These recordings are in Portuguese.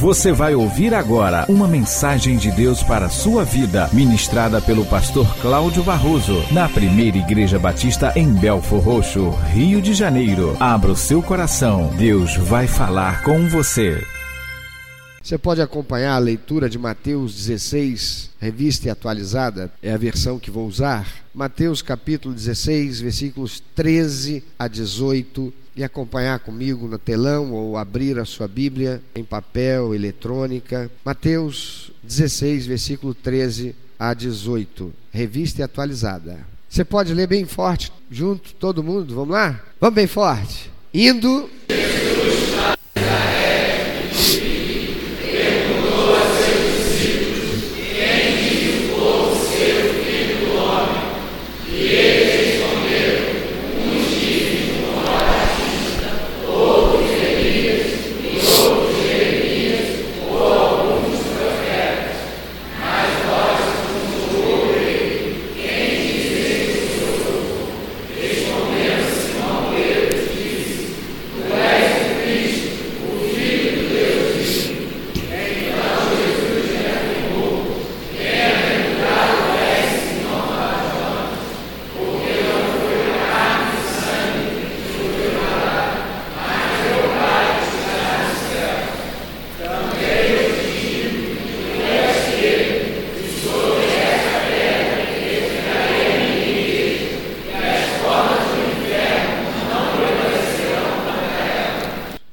Você vai ouvir agora uma mensagem de Deus para a sua vida, ministrada pelo pastor Cláudio Barroso, na primeira Igreja Batista em Belfor Roxo, Rio de Janeiro. Abra o seu coração, Deus vai falar com você. Você pode acompanhar a leitura de Mateus 16, revista e atualizada, é a versão que vou usar. Mateus capítulo 16, versículos 13 a 18, e acompanhar comigo no telão ou abrir a sua Bíblia em papel, eletrônica. Mateus 16, versículo 13 a 18, revista e atualizada. Você pode ler bem forte, junto, todo mundo, vamos lá? Vamos bem forte. Indo.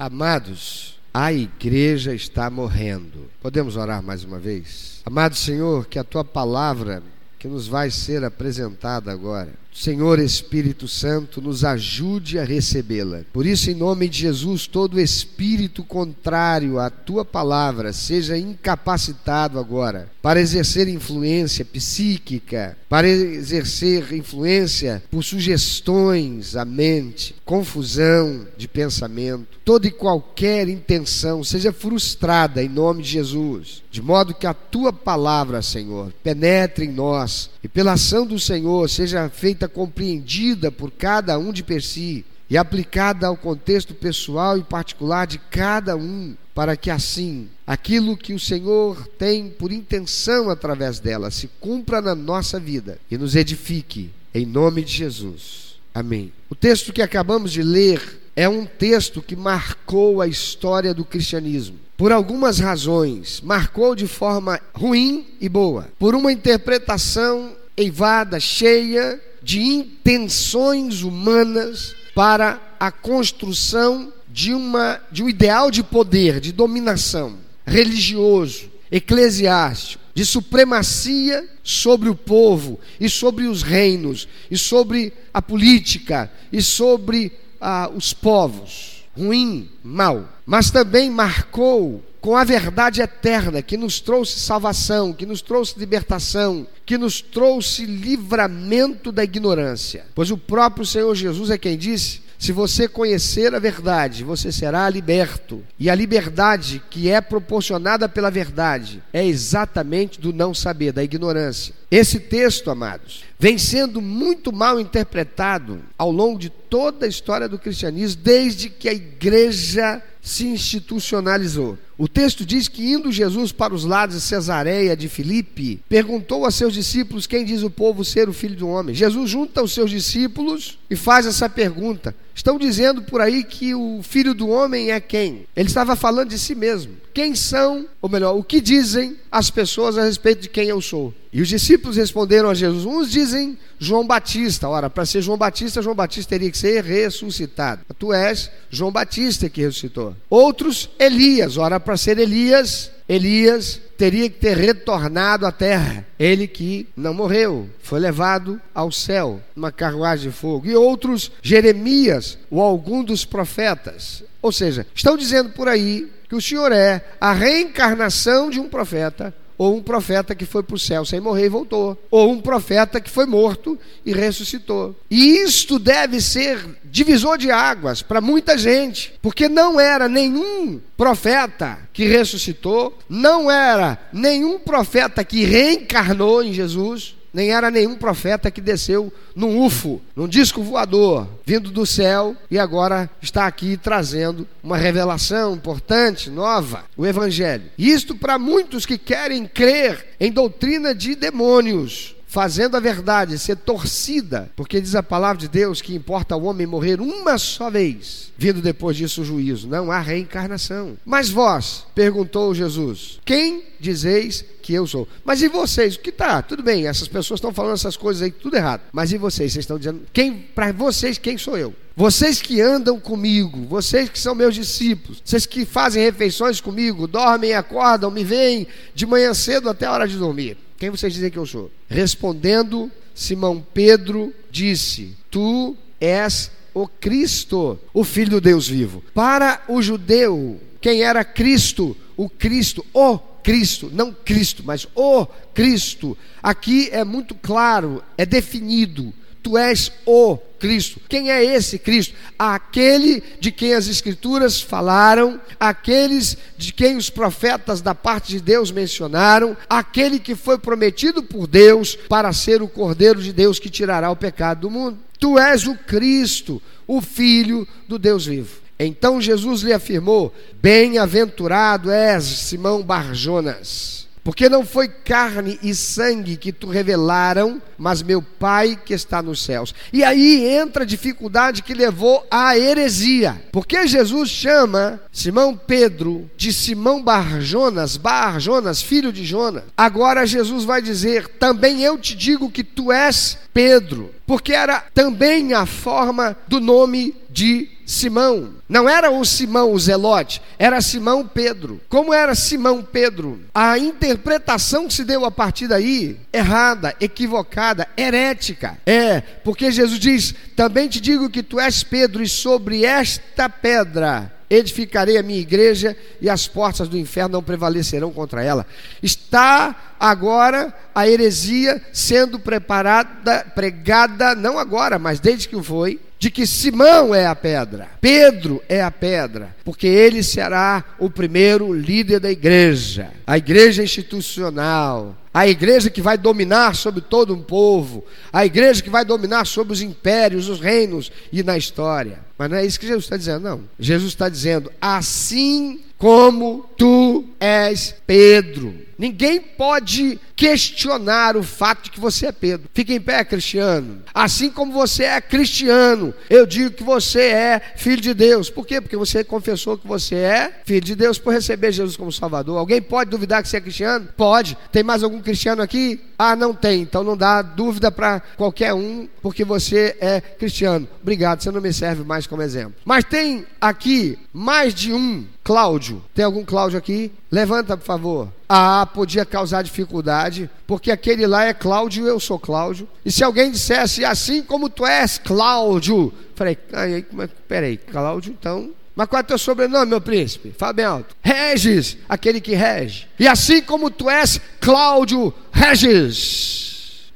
Amados, a igreja está morrendo. Podemos orar mais uma vez? Amado Senhor, que a tua palavra que nos vai ser apresentada agora, Senhor Espírito Santo, nos ajude a recebê-la. Por isso, em nome de Jesus, todo espírito contrário à tua palavra seja incapacitado agora para exercer influência psíquica, para exercer influência por sugestões à mente, confusão de pensamento. Toda e qualquer intenção seja frustrada em nome de Jesus, de modo que a tua palavra, Senhor, penetre em nós e pela ação do Senhor seja feita compreendida por cada um de per si e aplicada ao contexto pessoal e particular de cada um, para que assim aquilo que o Senhor tem por intenção através dela se cumpra na nossa vida e nos edifique, em nome de Jesus. Amém. O texto que acabamos de ler é um texto que marcou a história do cristianismo. Por algumas razões, marcou de forma ruim e boa. Por uma interpretação eivada, cheia de intenções humanas para a construção de, uma, de um ideal de poder, de dominação religioso, eclesiástico, de supremacia sobre o povo e sobre os reinos, e sobre a política, e sobre ah, os povos. Ruim, mal. Mas também marcou com a verdade eterna que nos trouxe salvação, que nos trouxe libertação, que nos trouxe livramento da ignorância. Pois o próprio Senhor Jesus é quem disse: se você conhecer a verdade, você será liberto. E a liberdade que é proporcionada pela verdade é exatamente do não saber, da ignorância. Esse texto, amados, vem sendo muito mal interpretado ao longo de toda a história do cristianismo, desde que a igreja se institucionalizou. O texto diz que, indo Jesus para os lados de Cesareia de Filipe, perguntou a seus discípulos quem diz o povo ser o filho do homem. Jesus junta os seus discípulos e faz essa pergunta. Estão dizendo por aí que o filho do homem é quem? Ele estava falando de si mesmo. Quem são, ou melhor, o que dizem as pessoas a respeito de quem eu sou? E os discípulos responderam a Jesus: uns dizem João Batista. Ora, para ser João Batista, João Batista teria que ser ressuscitado. Tu és João Batista que ressuscitou. Outros, Elias. Ora, para ser Elias, Elias teria que ter retornado à terra. Ele que não morreu, foi levado ao céu, numa carruagem de fogo. E outros, Jeremias ou algum dos profetas. Ou seja, estão dizendo por aí que o Senhor é a reencarnação de um profeta ou um profeta que foi para o céu sem morrer e voltou, ou um profeta que foi morto e ressuscitou. E isto deve ser divisor de águas para muita gente, porque não era nenhum profeta que ressuscitou, não era nenhum profeta que reencarnou em Jesus, nem era nenhum profeta que desceu num UFO, num disco voador, vindo do céu e agora está aqui trazendo uma revelação importante, nova, o Evangelho. Isto para muitos que querem crer em doutrina de demônios fazendo a verdade ser torcida, porque diz a palavra de Deus que importa ao homem morrer uma só vez, vindo depois disso o juízo, não há reencarnação. Mas vós, perguntou Jesus, quem dizeis que eu sou? Mas e vocês? O que tá? Tudo bem, essas pessoas estão falando essas coisas aí, tudo errado. Mas e vocês? Vocês estão dizendo, quem, para vocês, quem sou eu? Vocês que andam comigo, vocês que são meus discípulos, vocês que fazem refeições comigo, dormem, acordam, me veem de manhã cedo até a hora de dormir. Quem vocês dizem que eu sou? Respondendo, Simão Pedro disse: Tu és o Cristo, o Filho do Deus vivo. Para o judeu, quem era Cristo? O Cristo, o Cristo, não Cristo, mas o Cristo. Aqui é muito claro, é definido Tu és o Cristo. Quem é esse Cristo? Aquele de quem as Escrituras falaram, aqueles de quem os profetas da parte de Deus mencionaram, aquele que foi prometido por Deus para ser o Cordeiro de Deus que tirará o pecado do mundo. Tu és o Cristo, o Filho do Deus vivo. Então Jesus lhe afirmou: Bem-aventurado és, Simão Barjonas porque não foi carne e sangue que tu revelaram, mas meu Pai que está nos céus. E aí entra a dificuldade que levou à heresia. Porque Jesus chama Simão Pedro de Simão Barjonas, Barjonas, filho de Jonas. Agora Jesus vai dizer: também eu te digo que tu és Pedro, porque era também a forma do nome de Simão. Não era o Simão o Zelote, era Simão Pedro. Como era Simão Pedro? A interpretação que se deu a partir daí, errada, equivocada, herética. É, porque Jesus diz: Também te digo que tu és Pedro, e sobre esta pedra edificarei a minha igreja e as portas do inferno não prevalecerão contra ela. Está agora a heresia sendo preparada, pregada, não agora, mas desde que foi, de que Simão é a pedra, Pedro é a pedra, porque ele será o primeiro líder da igreja, a igreja institucional, a igreja que vai dominar sobre todo um povo, a igreja que vai dominar sobre os impérios, os reinos e na história. Mas não é isso que Jesus está dizendo, não. Jesus está dizendo: assim como tu és Pedro. Ninguém pode questionar o fato de que você é Pedro. Fique em pé, cristiano. Assim como você é cristiano, eu digo que você é filho de Deus. Por quê? Porque você confessou que você é filho de Deus por receber Jesus como Salvador. Alguém pode duvidar que você é cristiano? Pode. Tem mais algum cristiano aqui? Ah, não tem. Então não dá dúvida para qualquer um, porque você é cristiano. Obrigado, você não me serve mais como exemplo. Mas tem aqui mais de um Cláudio. Tem algum Cláudio aqui? Levanta, por favor. Ah, podia causar dificuldade, porque aquele lá é Cláudio e eu sou Cláudio. E se alguém dissesse assim como tu és, Cláudio, falei, aí, peraí, Cláudio, então. Mas qual é o teu sobrenome, meu príncipe? Fala bem alto. Regis, aquele que rege. E assim como tu és, Cláudio Regis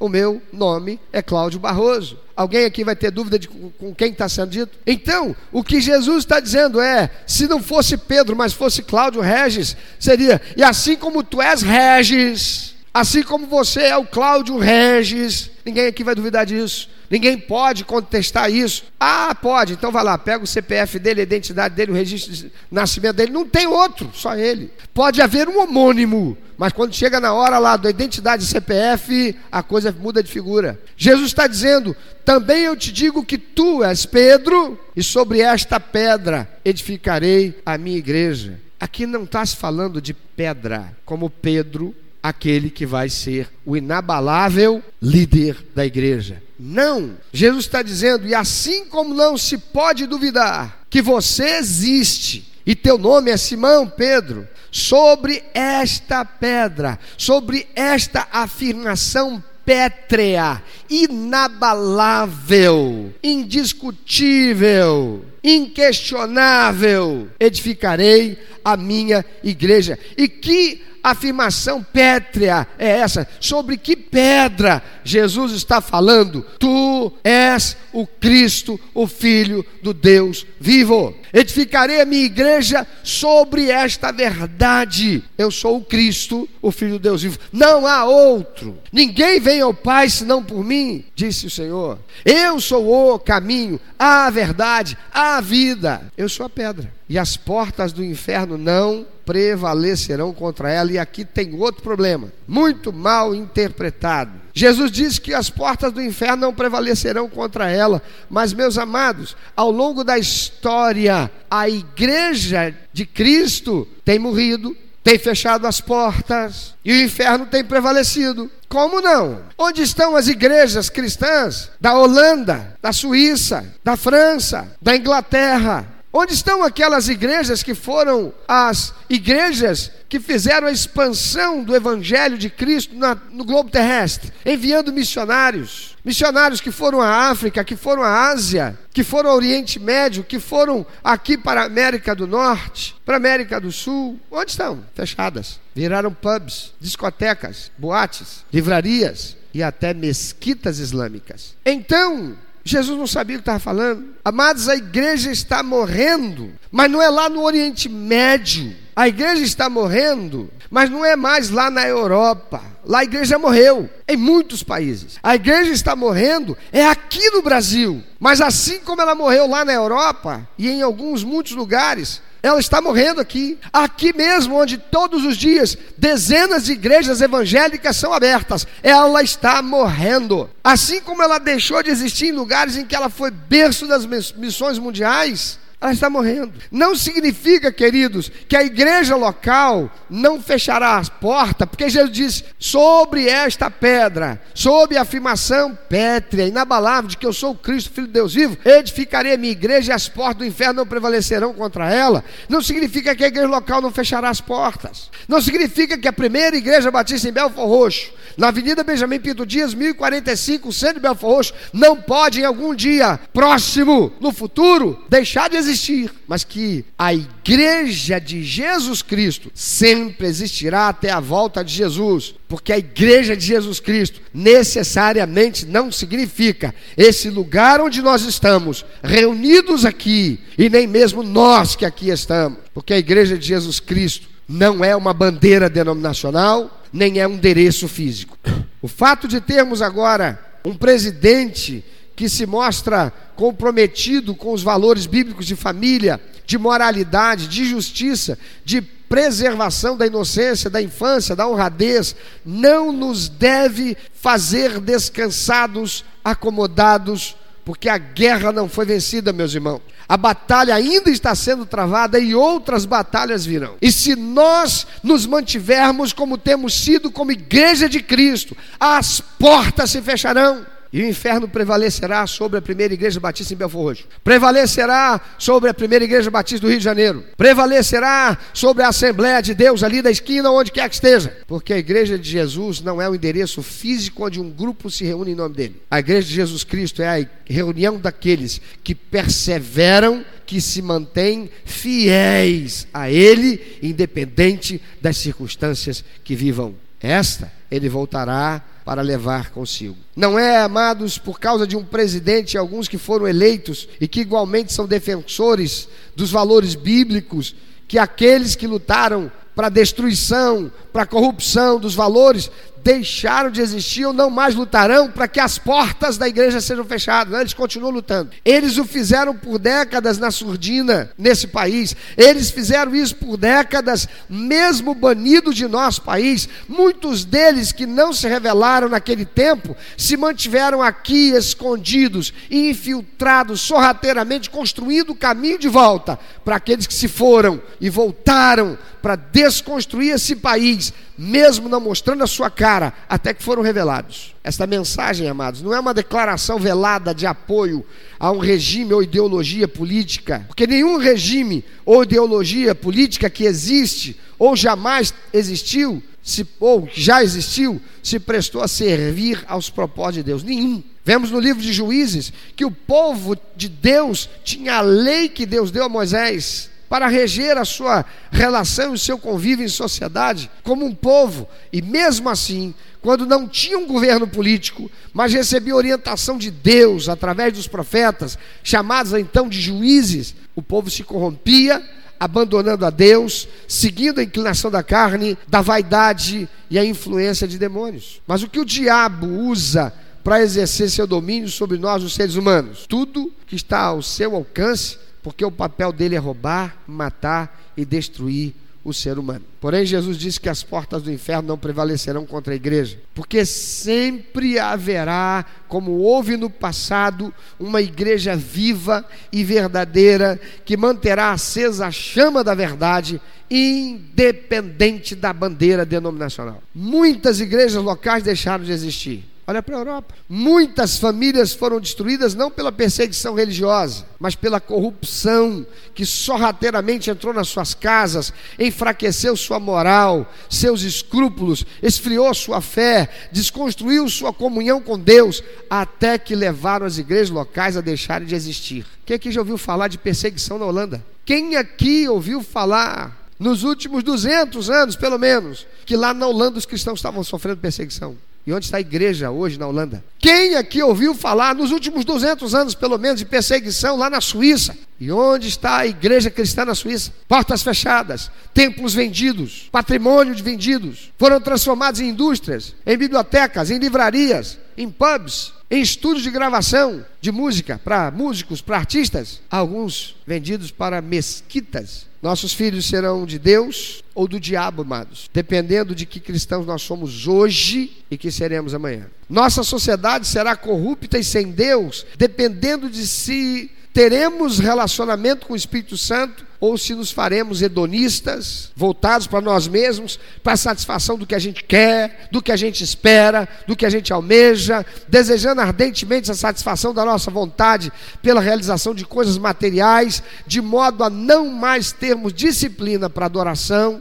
o meu nome é Cláudio Barroso. Alguém aqui vai ter dúvida de com quem está sendo dito? Então, o que Jesus está dizendo é: se não fosse Pedro, mas fosse Cláudio Regis, seria, e assim como tu és Regis, assim como você é o Cláudio Regis, ninguém aqui vai duvidar disso. Ninguém pode contestar isso. Ah, pode, então vai lá, pega o CPF dele, a identidade dele, o registro de nascimento dele. Não tem outro, só ele. Pode haver um homônimo, mas quando chega na hora lá da identidade CPF, a coisa muda de figura. Jesus está dizendo: também eu te digo que tu és Pedro, e sobre esta pedra edificarei a minha igreja. Aqui não está se falando de pedra, como Pedro aquele que vai ser o inabalável líder da igreja. Não, Jesus está dizendo, e assim como não se pode duvidar que você existe, e teu nome é Simão Pedro, sobre esta pedra, sobre esta afirmação pétrea, inabalável, indiscutível, inquestionável, edificarei a minha igreja. E que afirmação pétrea é essa? Sobre que pedra Jesus está falando? Tu és o Cristo, o Filho do Deus vivo. Edificarei a minha igreja sobre esta verdade. Eu sou o Cristo, o Filho do Deus vivo. Não há outro. Ninguém vem ao Pai senão por mim, disse o Senhor. Eu sou o caminho, a verdade, a vida. Eu sou a pedra. E as portas do inferno não prevalecerão contra ela. E aqui tem outro problema, muito mal interpretado. Jesus disse que as portas do inferno não prevalecerão contra ela, mas, meus amados, ao longo da história, a igreja de Cristo tem morrido, tem fechado as portas e o inferno tem prevalecido. Como não? Onde estão as igrejas cristãs da Holanda, da Suíça, da França, da Inglaterra, Onde estão aquelas igrejas que foram as igrejas que fizeram a expansão do Evangelho de Cristo na, no globo terrestre, enviando missionários? Missionários que foram à África, que foram à Ásia, que foram ao Oriente Médio, que foram aqui para a América do Norte, para a América do Sul. Onde estão? Fechadas. Viraram pubs, discotecas, boates, livrarias e até mesquitas islâmicas. Então, Jesus não sabia o que estava falando. Amados, a igreja está morrendo, mas não é lá no Oriente Médio. A igreja está morrendo, mas não é mais lá na Europa. Lá a igreja morreu em muitos países. A igreja está morrendo é aqui no Brasil. Mas assim como ela morreu lá na Europa e em alguns muitos lugares, ela está morrendo aqui. Aqui mesmo, onde todos os dias dezenas de igrejas evangélicas são abertas, ela está morrendo. Assim como ela deixou de existir em lugares em que ela foi berço das missões mundiais, ela está morrendo. Não significa, queridos, que a igreja local não fechará as portas, porque Jesus diz: sobre esta pedra, sob a afirmação pétrea, inabalável de que eu sou o Cristo, Filho de Deus vivo, edificarei a minha igreja e as portas do inferno não prevalecerão contra ela. Não significa que a igreja local não fechará as portas. Não significa que a primeira igreja batista em Belfor Roxo, na Avenida Benjamin Pinto Dias, 1045, centro de Belfor Roxo, não pode em algum dia próximo, no futuro, deixar de existir existir, mas que a igreja de Jesus Cristo sempre existirá até a volta de Jesus, porque a igreja de Jesus Cristo necessariamente não significa esse lugar onde nós estamos, reunidos aqui, e nem mesmo nós que aqui estamos, porque a igreja de Jesus Cristo não é uma bandeira denominacional, nem é um endereço físico. O fato de termos agora um presidente que se mostra comprometido com os valores bíblicos de família, de moralidade, de justiça, de preservação da inocência, da infância, da honradez, não nos deve fazer descansados, acomodados, porque a guerra não foi vencida, meus irmãos. A batalha ainda está sendo travada e outras batalhas virão. E se nós nos mantivermos como temos sido, como igreja de Cristo, as portas se fecharão. E o inferno prevalecerá sobre a primeira igreja batista em Belfor Roxo. Prevalecerá sobre a primeira igreja batista do Rio de Janeiro. Prevalecerá sobre a Assembleia de Deus ali da esquina, onde quer que esteja. Porque a igreja de Jesus não é o endereço físico onde um grupo se reúne em nome dele. A igreja de Jesus Cristo é a reunião daqueles que perseveram, que se mantêm fiéis a Ele, independente das circunstâncias que vivam. Esta ele voltará para levar consigo. Não é, amados, por causa de um presidente e alguns que foram eleitos e que igualmente são defensores dos valores bíblicos, que aqueles que lutaram para a destruição, para a corrupção dos valores, deixaram de existir ou não mais lutarão para que as portas da igreja sejam fechadas. Eles continuam lutando. Eles o fizeram por décadas na surdina nesse país. Eles fizeram isso por décadas, mesmo banidos de nosso país. Muitos deles que não se revelaram naquele tempo se mantiveram aqui escondidos infiltrados sorrateiramente, construindo o caminho de volta para aqueles que se foram e voltaram para desconstruir esse país, mesmo não mostrando a sua cara, até que foram revelados. Esta mensagem, amados, não é uma declaração velada de apoio a um regime ou ideologia política, porque nenhum regime ou ideologia política que existe ou jamais existiu, se, ou já existiu, se prestou a servir aos propósitos de Deus. Nenhum. Vemos no livro de Juízes que o povo de Deus tinha a lei que Deus deu a Moisés para reger a sua relação e o seu convívio em sociedade como um povo, e mesmo assim, quando não tinha um governo político, mas recebia orientação de Deus através dos profetas, chamados então de juízes, o povo se corrompia, abandonando a Deus, seguindo a inclinação da carne, da vaidade e a influência de demônios. Mas o que o diabo usa para exercer seu domínio sobre nós, os seres humanos. Tudo que está ao seu alcance, porque o papel dele é roubar, matar e destruir o ser humano. Porém, Jesus disse que as portas do inferno não prevalecerão contra a igreja, porque sempre haverá, como houve no passado, uma igreja viva e verdadeira que manterá acesa a chama da verdade, independente da bandeira denominacional. Muitas igrejas locais deixaram de existir Olha para a Europa. Muitas famílias foram destruídas não pela perseguição religiosa, mas pela corrupção que sorrateiramente entrou nas suas casas, enfraqueceu sua moral, seus escrúpulos, esfriou sua fé, desconstruiu sua comunhão com Deus, até que levaram as igrejas locais a deixarem de existir. Quem aqui já ouviu falar de perseguição na Holanda? Quem aqui ouviu falar nos últimos 200 anos, pelo menos, que lá na Holanda os cristãos estavam sofrendo perseguição? E onde está a igreja hoje na Holanda? Quem aqui ouviu falar nos últimos 200 anos, pelo menos, de perseguição lá na Suíça? E onde está a igreja cristã na Suíça? Portas fechadas, templos vendidos, patrimônio de vendidos, foram transformados em indústrias, em bibliotecas, em livrarias, em pubs, em estúdios de gravação de música para músicos, para artistas, alguns vendidos para mesquitas nossos filhos serão de Deus ou do diabo, amados, dependendo de que cristãos nós somos hoje e que seremos amanhã. Nossa sociedade será corrupta e sem Deus, dependendo de se teremos relacionamento com o Espírito Santo ou se nos faremos hedonistas, voltados para nós mesmos, para a satisfação do que a gente quer, do que a gente espera, do que a gente almeja, desejando ardentemente a satisfação da nossa vontade pela realização de coisas materiais, de modo a não mais termos disciplina para adoração,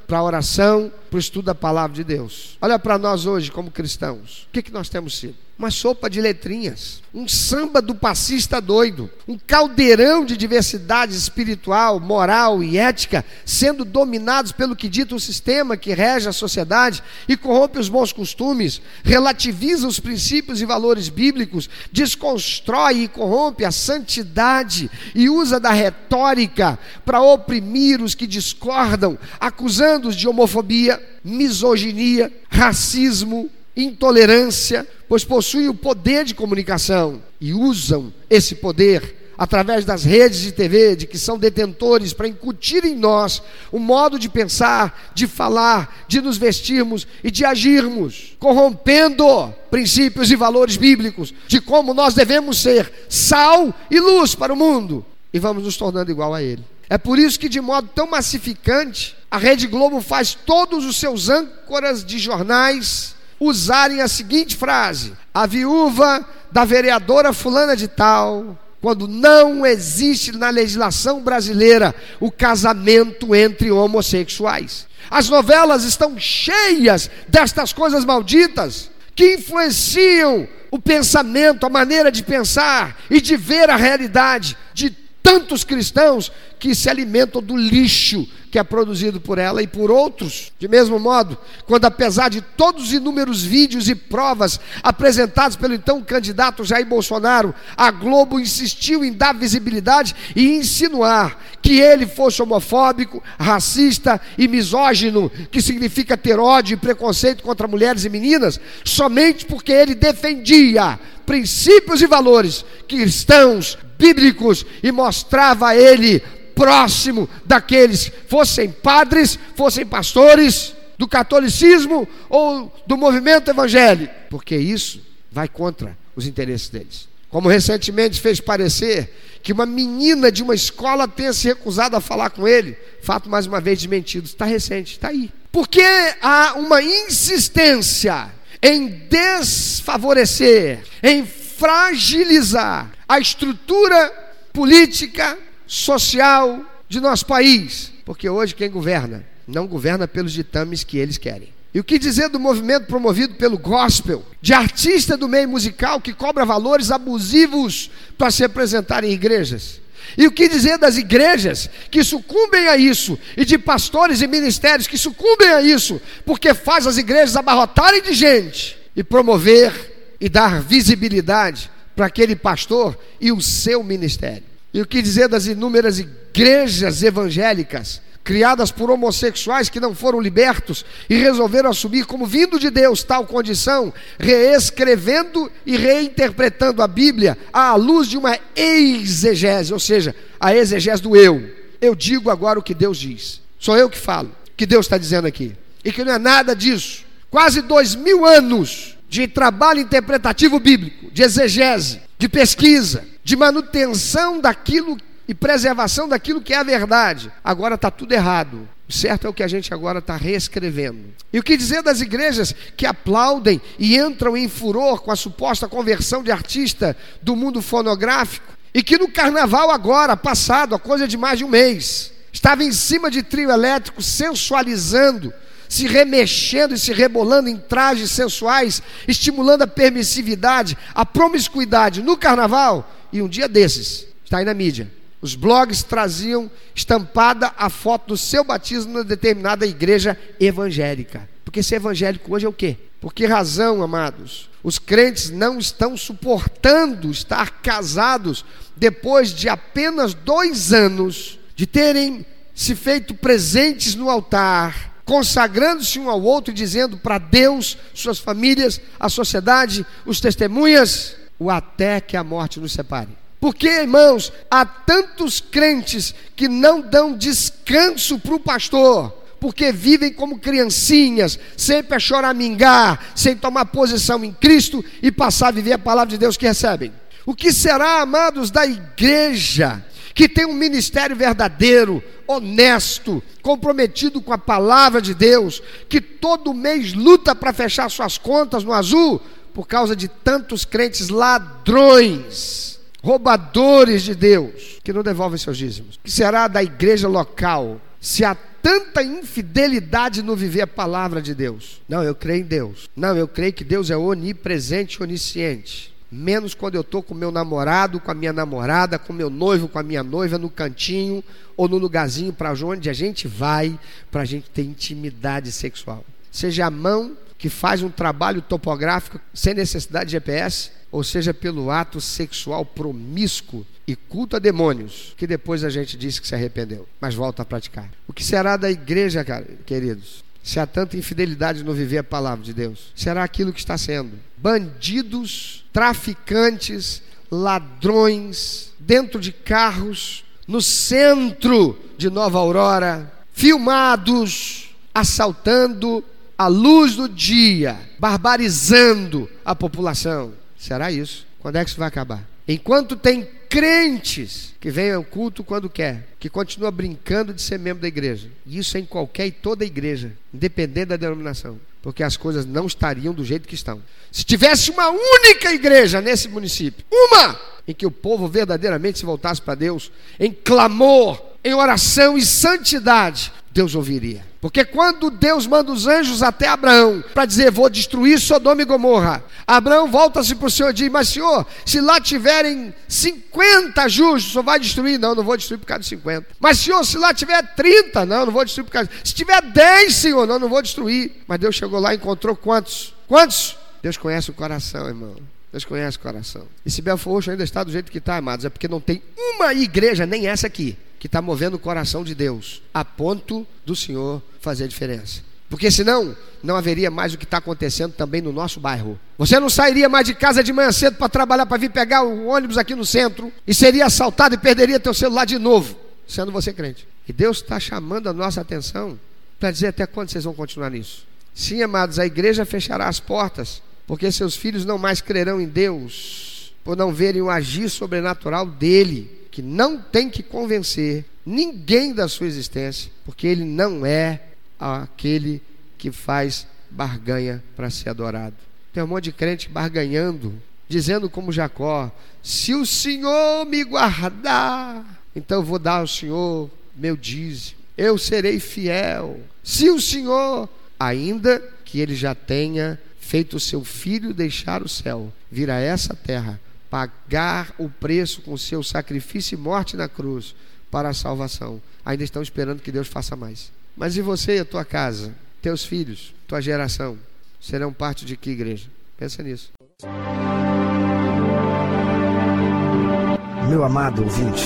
para oração, para o estudo da palavra de Deus. Olha para nós hoje como cristãos, o que, que nós temos sido? uma sopa de letrinhas, um samba do passista doido, um caldeirão de diversidade espiritual, moral e ética, sendo dominados pelo que dita o sistema que rege a sociedade e corrompe os bons costumes, relativiza os princípios e valores bíblicos, desconstrói e corrompe a santidade e usa da retórica para oprimir os que discordam, de homofobia, misoginia, racismo, intolerância, pois possuem o poder de comunicação e usam esse poder através das redes de TV, de que são detentores, para incutir em nós o modo de pensar, de falar, de nos vestirmos e de agirmos, corrompendo princípios e valores bíblicos de como nós devemos ser sal e luz para o mundo e vamos nos tornando igual a ele. É por isso que, de modo tão massificante, a Rede Globo faz todos os seus âncoras de jornais usarem a seguinte frase: a viúva da vereadora fulana de tal, quando não existe na legislação brasileira o casamento entre homossexuais. As novelas estão cheias destas coisas malditas que influenciam o pensamento, a maneira de pensar e de ver a realidade de tantos cristãos que se alimentam do lixo que é produzido por ela e por outros. De mesmo modo, quando apesar de todos os inúmeros vídeos e provas apresentados pelo então candidato Jair Bolsonaro, a Globo insistiu em dar visibilidade e insinuar que ele fosse homofóbico, racista e misógino, que significa ter ódio e preconceito contra mulheres e meninas, somente porque ele defendia princípios e valores cristãos, bíblicos e mostrava a ele próximo daqueles, fossem padres, fossem pastores, do catolicismo ou do movimento evangélico, porque isso vai contra os interesses deles. Como recentemente fez parecer que uma menina de uma escola tenha se recusado a falar com ele, fato mais uma vez desmentido, está recente, está aí. Porque há uma insistência em desfavorecer, em fragilizar a estrutura política social de nosso país, porque hoje quem governa não governa pelos ditames que eles querem. E o que dizer do movimento promovido pelo gospel, de artista do meio musical que cobra valores abusivos para se apresentar em igrejas? E o que dizer das igrejas que sucumbem a isso, e de pastores e ministérios que sucumbem a isso, porque faz as igrejas abarrotarem de gente e promover e dar visibilidade para aquele pastor e o seu ministério. E o que dizer das inúmeras igrejas evangélicas criadas por homossexuais que não foram libertos e resolveram assumir como vindo de Deus tal condição, reescrevendo e reinterpretando a Bíblia à luz de uma exegese, ou seja, a exegese do eu. Eu digo agora o que Deus diz, sou eu que falo, o que Deus está dizendo aqui, e que não é nada disso. Quase dois mil anos de trabalho interpretativo bíblico, de exegese, de pesquisa, de manutenção daquilo e preservação daquilo que é a verdade. Agora está tudo errado. O certo é o que a gente agora está reescrevendo. E o que dizer das igrejas que aplaudem e entram em furor com a suposta conversão de artista do mundo fonográfico e que no carnaval agora, passado, a coisa de mais de um mês, estava em cima de trio elétrico sensualizando, se remexendo e se rebolando em trajes sensuais, estimulando a permissividade, a promiscuidade no carnaval, e um dia desses, está aí na mídia, os blogs traziam estampada a foto do seu batismo na determinada igreja evangélica. Porque ser evangélico hoje é o quê? Por que razão, amados? Os crentes não estão suportando estar casados depois de apenas dois anos de terem se feito presentes no altar, consagrando-se um ao outro e dizendo para Deus, suas famílias, a sociedade, os testemunhas, o até que a morte nos separe. Porque, irmãos, há tantos crentes que não dão descanso para o pastor, porque vivem como criancinhas, sempre a choramingar, sem tomar posição em Cristo e passar a viver a palavra de Deus que recebem. O que será, amados, da igreja que tem um ministério verdadeiro, honesto, comprometido com a palavra de Deus, que todo mês luta para fechar suas contas no azul, por causa de tantos crentes ladrões? roubadores de Deus, que não devolvem seus dízimos. que será da igreja local se há tanta infidelidade no viver a palavra de Deus? Não, eu creio em Deus. Não, eu creio que Deus é onipresente, onisciente. Menos quando eu estou com meu namorado, com a minha namorada, com meu noivo, com a minha noiva no cantinho ou no lugarzinho para onde a gente vai para a gente ter intimidade sexual. Seja a mão que faz um trabalho topográfico sem necessidade de GPS, ou seja, pelo ato sexual promíscuo e culto a demônios, que depois a gente diz que se arrependeu, mas volta a praticar. O que será da igreja, queridos? Se há tanta infidelidade no viver a palavra de Deus, será aquilo que está sendo: bandidos, traficantes, ladrões, dentro de carros, no centro de Nova Aurora, filmados, assaltando a luz do dia, barbarizando a população. Será isso? Quando é que isso vai acabar? Enquanto tem crentes que vêm ao culto quando quer, que continua brincando de ser membro da igreja. Isso é em qualquer e toda igreja, independente da denominação, porque as coisas não estariam do jeito que estão. Se tivesse uma única igreja nesse município, uma em que o povo verdadeiramente se voltasse para Deus, em clamor, em oração e santidade, Deus ouviria. Porque quando Deus manda os anjos até Abraão para dizer, vou destruir Sodoma e Gomorra, Abraão volta-se para o Senhor e diz, mas Senhor, se lá tiverem 50 justos, só vai destruir? Não, não vou destruir por causa de 50. Mas Senhor, se lá tiver 30, não, não vou destruir por causa de... Se tiver 10, Senhor, não, não vou destruir. Mas Deus chegou lá e encontrou quantos? Quantos? Deus conhece o coração, irmão. Deus conhece o coração. E se Roxo ainda está do jeito que está, amados, é porque não tem uma igreja, nem essa aqui, que está movendo o coração de Deus, a ponto do Senhor fazer a diferença. Porque senão, não haveria mais o que está acontecendo também no nosso bairro. Você não sairia mais de casa de manhã cedo para trabalhar, para vir pegar o ônibus aqui no centro, e seria assaltado e perderia teu celular de novo, sendo você crente. E Deus está chamando a nossa atenção para dizer até quando vocês vão continuar nisso. Sim, amados, a igreja fechará as portas, porque seus filhos não mais crerão em Deus, por não verem o agir sobrenatural dele que não tem que convencer ninguém da sua existência, porque ele não é aquele que faz barganha para ser adorado. Tem um monte de crente barganhando, dizendo como Jacó: se o Senhor me guardar, então eu vou dar ao Senhor meu dízimo, eu serei fiel. Se o Senhor, ainda que ele já tenha feito o seu filho deixar o céu, vir a essa terra pagar o preço com seu sacrifício e morte na cruz para a salvação. Ainda estão esperando que Deus faça mais. Mas e você e a tua casa, teus filhos, tua geração, serão parte de que igreja? Pensa nisso. Meu amado ouvinte,